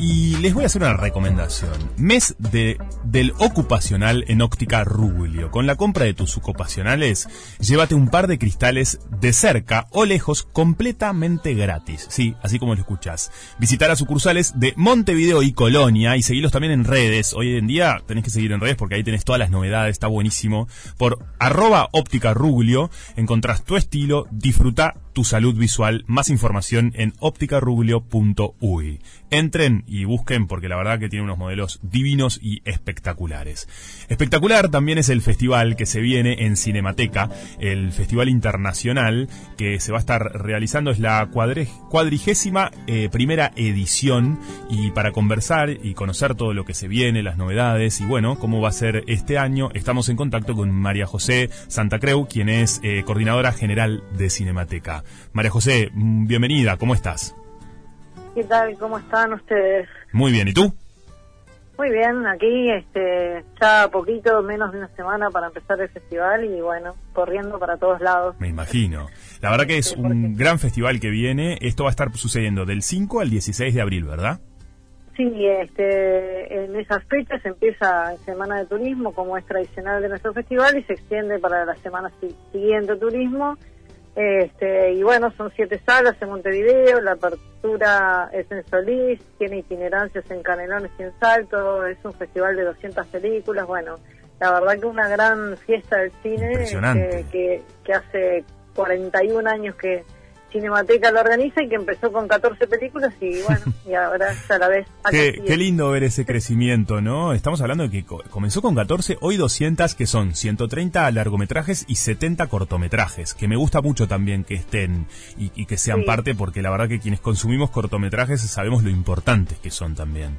Y les voy a hacer una recomendación. Mes de, del ocupacional en óptica Rubulio. Con la compra de tus ocupacionales, llévate un par de cristales de cerca o lejos completamente gratis. Sí, así como lo escuchas. Visitar a sucursales de Montevideo y Colonia y seguirlos también en redes. Hoy en día tenés que seguir en redes porque ahí tenés todas las novedades, está buenísimo. Por arroba óptica Rubulio encontrás tu estilo, disfruta tu salud visual. Más información en ópticarubio.uy. Entren y busquen porque la verdad que tiene unos modelos divinos y espectaculares. Espectacular también es el festival que se viene en Cinemateca, el festival internacional que se va a estar realizando es la cuadrigésima eh, primera edición y para conversar y conocer todo lo que se viene, las novedades y bueno, cómo va a ser este año, estamos en contacto con María José Santa Creu, quien es eh, coordinadora general de Cinemateca. María José, mm, bienvenida, ¿cómo estás? ¿Qué tal? ¿Cómo están ustedes? Muy bien, ¿y tú? Muy bien, aquí este, ya poquito, menos de una semana para empezar el festival y bueno, corriendo para todos lados. Me imagino. La verdad que es un gran festival que viene. Esto va a estar sucediendo del 5 al 16 de abril, ¿verdad? Sí, este, en esas fechas empieza Semana de Turismo, como es tradicional de nuestro festival, y se extiende para la semana siguiente turismo este, y bueno, son siete salas en Montevideo, la apertura es en Solís, tiene itinerancias en Canelones y en Salto, es un festival de 200 películas, bueno, la verdad que una gran fiesta del cine este, que, que hace 41 años que, Cinemateca lo organiza y que empezó con 14 películas y bueno, y ahora a la vez. Qué, qué, lindo ver ese crecimiento, ¿no? Estamos hablando de que comenzó con 14, hoy 200 que son 130 largometrajes y 70 cortometrajes, que me gusta mucho también que estén y, que sean parte porque la verdad que quienes consumimos cortometrajes sabemos lo importantes que son también.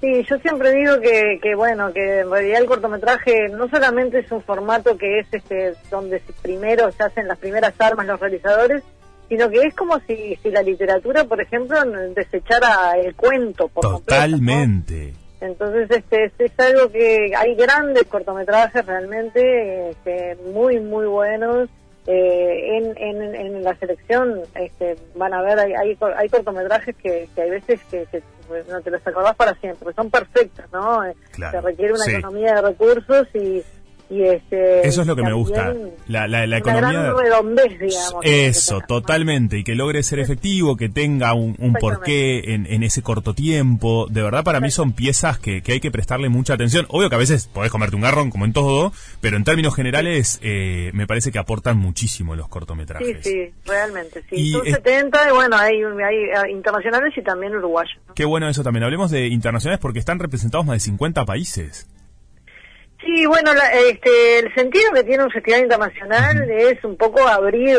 Sí, yo siempre digo que, que bueno, que en realidad el cortometraje no solamente es un formato que es este donde primero se hacen las primeras armas los realizadores, sino que es como si, si la literatura, por ejemplo, desechara el cuento. Por Totalmente. Entonces, este, es, algo que hay grandes cortometrajes realmente este, muy, muy buenos. Eh, en, en, en, la selección este, van a ver, hay, hay, hay cortometrajes que, que, hay veces que, no te los acordás para siempre, son perfectos, ¿no? Se requiere una economía de recursos y, este, Eso es lo que me gusta. La, la, la economía. redondez, digamos. Eso, totalmente. Y que logre ser efectivo, que tenga un, un porqué en, en, ese corto tiempo. De verdad, para mí son piezas que, que, hay que prestarle mucha atención. Obvio que a veces podés comerte un garrón, como en todo, pero en términos generales, eh, me parece que aportan muchísimo los cortometrajes. Sí, sí, realmente. Sí. Son 70, y bueno, hay, hay, internacionales y también uruguayos. Qué bueno eso también. Hablemos de internacionales porque están representados más de 50 países. Sí, bueno, este, el sentido que tiene un festival internacional es un poco abrir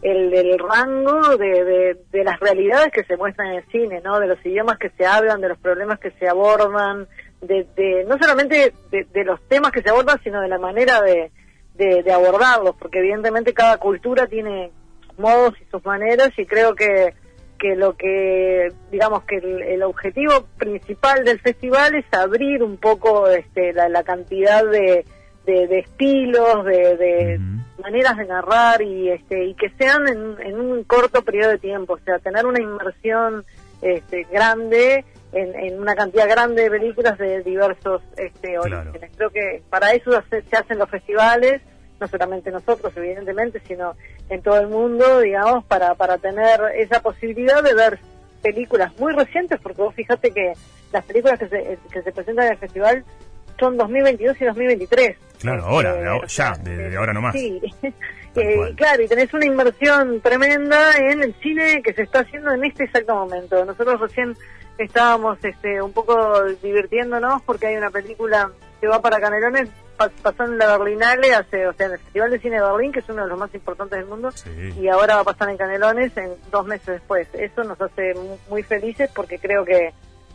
el, rango de, de, las realidades que se muestran en el cine, ¿no? De los idiomas que se hablan, de los problemas que se abordan, de, de no solamente de, los temas que se abordan, sino de la manera de, de abordarlos, porque evidentemente cada cultura tiene modos y sus maneras y creo que que lo que, digamos que el, objetivo principal del festival es abrir un poco este, la, cantidad de, de, estilos, de, maneras de narrar y, este, y que sean en, un corto periodo de tiempo, o sea, tener una inmersión este, grande en, una cantidad grande de películas de diversos este, orígenes. Creo que para eso se hacen los festivales no solamente nosotros, evidentemente, sino en todo el mundo, digamos, para, para tener esa posibilidad de ver películas muy recientes, porque vos fíjate que las películas que se, que se presentan en el festival son 2022 y 2023. Claro, ahora, este, ya, de, ahora nomás. Sí, eh, claro, y tenés una inversión tremenda en el cine que se está haciendo en este exacto momento. Nosotros recién estábamos este, un poco divirtiéndonos porque hay una película que va para Canelones pasó en la Berlinale, hace, o sea, en el Festival de Cine de Berlín, que es uno de los más importantes del mundo, y ahora va a pasar en Canelones en dos meses después. Eso nos hace muy felices porque creo que,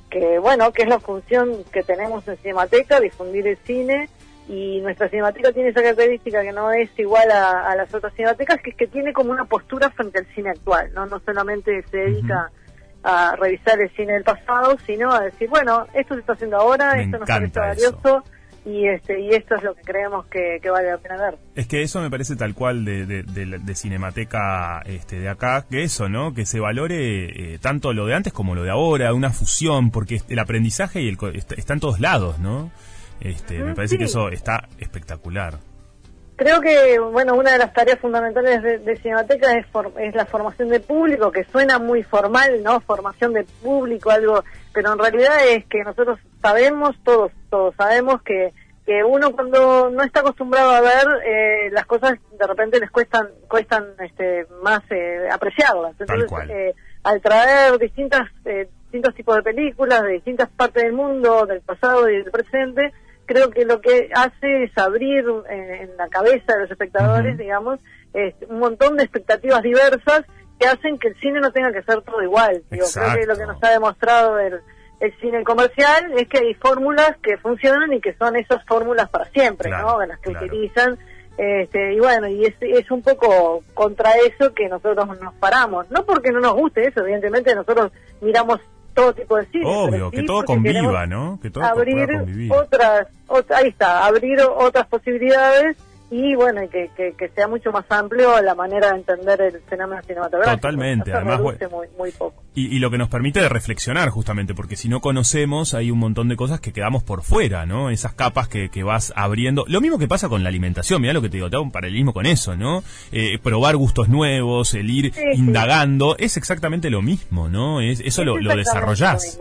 que, bueno, que es la función que tenemos en Cinemateca, difundir el cine, y nuestra cinemateca tiene esa característica que no es igual a, las otras cinematecas, que es que tiene como una postura frente al cine actual, no, no solamente se dedica a revisar el cine del pasado, sino a decir, bueno, esto se está haciendo ahora, esto nos parece valioso, y este y esto es lo que creemos que, vale la pena ver. Es que eso me parece tal cual de, de, Cinemateca este, de acá, que eso, ¿no? Que se valore eh, tanto lo de antes como lo de ahora, una fusión, porque el aprendizaje y el, está, en todos lados, ¿no? Este, me parece que eso está espectacular. Creo que, bueno, una de las tareas fundamentales de, Cinemateca es, es la formación de público, que suena muy formal, ¿no? Formación de público, algo, pero en realidad es que nosotros sabemos, todos, todos sabemos que, que uno cuando no está acostumbrado a ver eh, las cosas de repente les cuestan, cuestan este, más eh, apreciarlas. Entonces, eh, al traer distintas, eh, distintos tipos de películas de distintas partes del mundo, del pasado y del presente, creo que lo que hace es abrir en, la cabeza de los espectadores, digamos, un montón de expectativas diversas que hacen que el cine no tenga que ser todo igual. Digo, creo que lo que nos ha demostrado el, cine comercial es que hay fórmulas que funcionan y que son esas fórmulas para siempre, ¿no? Las que utilizan. Este, y bueno, y es, es un poco contra eso que nosotros nos paramos. No porque no nos guste eso, evidentemente nosotros miramos todo tipo de cine. Obvio, que todo conviva, ¿no? Que todo abrir otras, ahí está, abrir otras posibilidades y bueno, que, que, sea mucho más amplio la manera de entender el fenómeno cinematográfico. Totalmente, además muy, poco. Y, lo que nos permite de reflexionar justamente, porque si no conocemos hay un montón de cosas que quedamos por fuera, ¿no? Esas capas que, que vas abriendo. Lo mismo que pasa con la alimentación, mira lo que te digo, te hago un paralelismo con eso, ¿no? Eh, probar gustos nuevos, el ir indagando, es exactamente lo mismo, ¿no? Es, eso lo, lo desarrollás.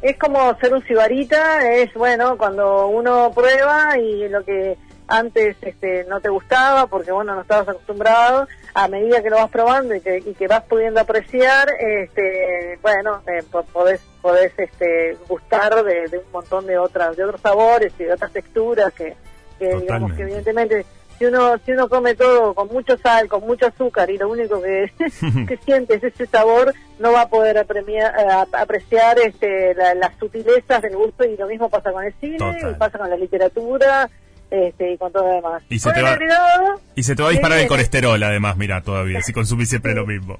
Es como ser un cibarita, es bueno, cuando uno prueba y lo que antes este, no te gustaba porque bueno no estabas acostumbrado a medida que lo vas probando y que, y que vas pudiendo apreciar este bueno eh, podés podés este gustar de, un montón de otras de otros sabores y de otras texturas que, digamos que evidentemente si uno si uno come todo con mucho sal con mucho azúcar y lo único que, que siente es ese sabor no va a poder apremiar, eh, apreciar este las sutilezas del gusto y lo mismo pasa con el cine y pasa con la literatura este, y con todo lo demás. Y se, te va, y se te va a disparar el colesterol, además, mira, todavía, si consumís siempre lo mismo.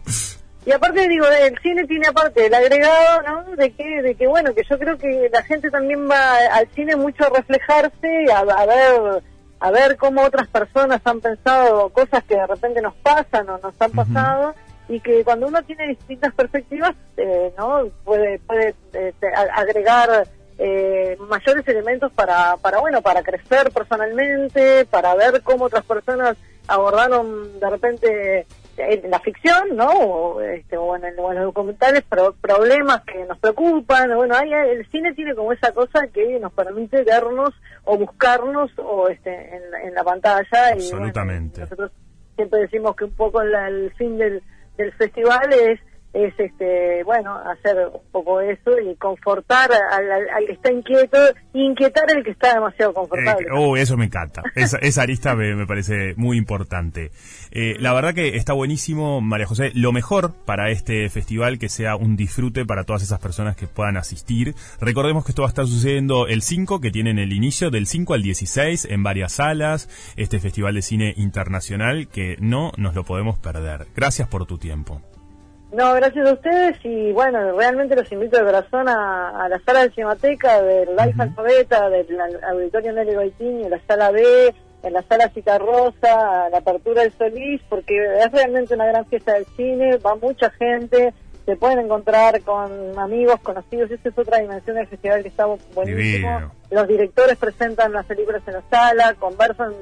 Y aparte, digo, el cine tiene aparte el agregado, ¿no? De que, de que, bueno, que yo creo que la gente también va al cine mucho a reflejarse, a, a ver a ver cómo otras personas han pensado cosas que de repente nos pasan o nos han pasado y que cuando uno tiene distintas perspectivas, eh, ¿no? Puede, puede este, agregar eh, mayores elementos para, para, bueno, para crecer personalmente, para ver cómo otras personas abordaron de repente en la ficción, ¿no? O, este, o, en, los documentales, problemas que nos preocupan. Bueno, hay, el cine tiene como esa cosa que nos permite vernos o buscarnos o este, en, la pantalla. Absolutamente. Y, nosotros siempre decimos que un poco el fin del, del festival es es este bueno hacer un poco eso y confortar al, que está inquieto e inquietar al que está demasiado confortable. Eh, oh, eso me encanta. esa, esa arista me, parece muy importante. Eh, la verdad que está buenísimo, María José. Lo mejor para este festival que sea un disfrute para todas esas personas que puedan asistir. Recordemos que esto va a estar sucediendo el 5, que tienen el inicio del 5 al 16 en varias salas. Este festival de cine internacional que no nos lo podemos perder. Gracias por tu tiempo. No, gracias a ustedes y bueno, realmente los invito de corazón a, la sala de Cinemateca, del Life Alfabeta, del Auditorio Nelly Goitini, la sala B, en la sala Citarrosa, la apertura del Solís, porque es realmente una gran fiesta del cine, va mucha gente, se pueden encontrar con amigos, conocidos, esa es otra dimensión del festival que está buenísimo. Los directores presentan las películas en la sala, conversan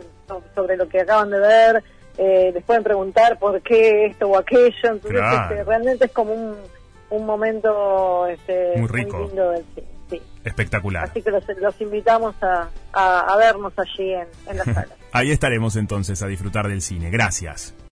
sobre lo que acaban de ver, eh, les pueden preguntar por qué esto o aquello, entonces este, realmente es como un, un momento este, muy, rico. lindo del cine. Sí. Espectacular. Así que los, los invitamos a, a, vernos allí en, en la sala. Ahí estaremos entonces a disfrutar del cine. Gracias.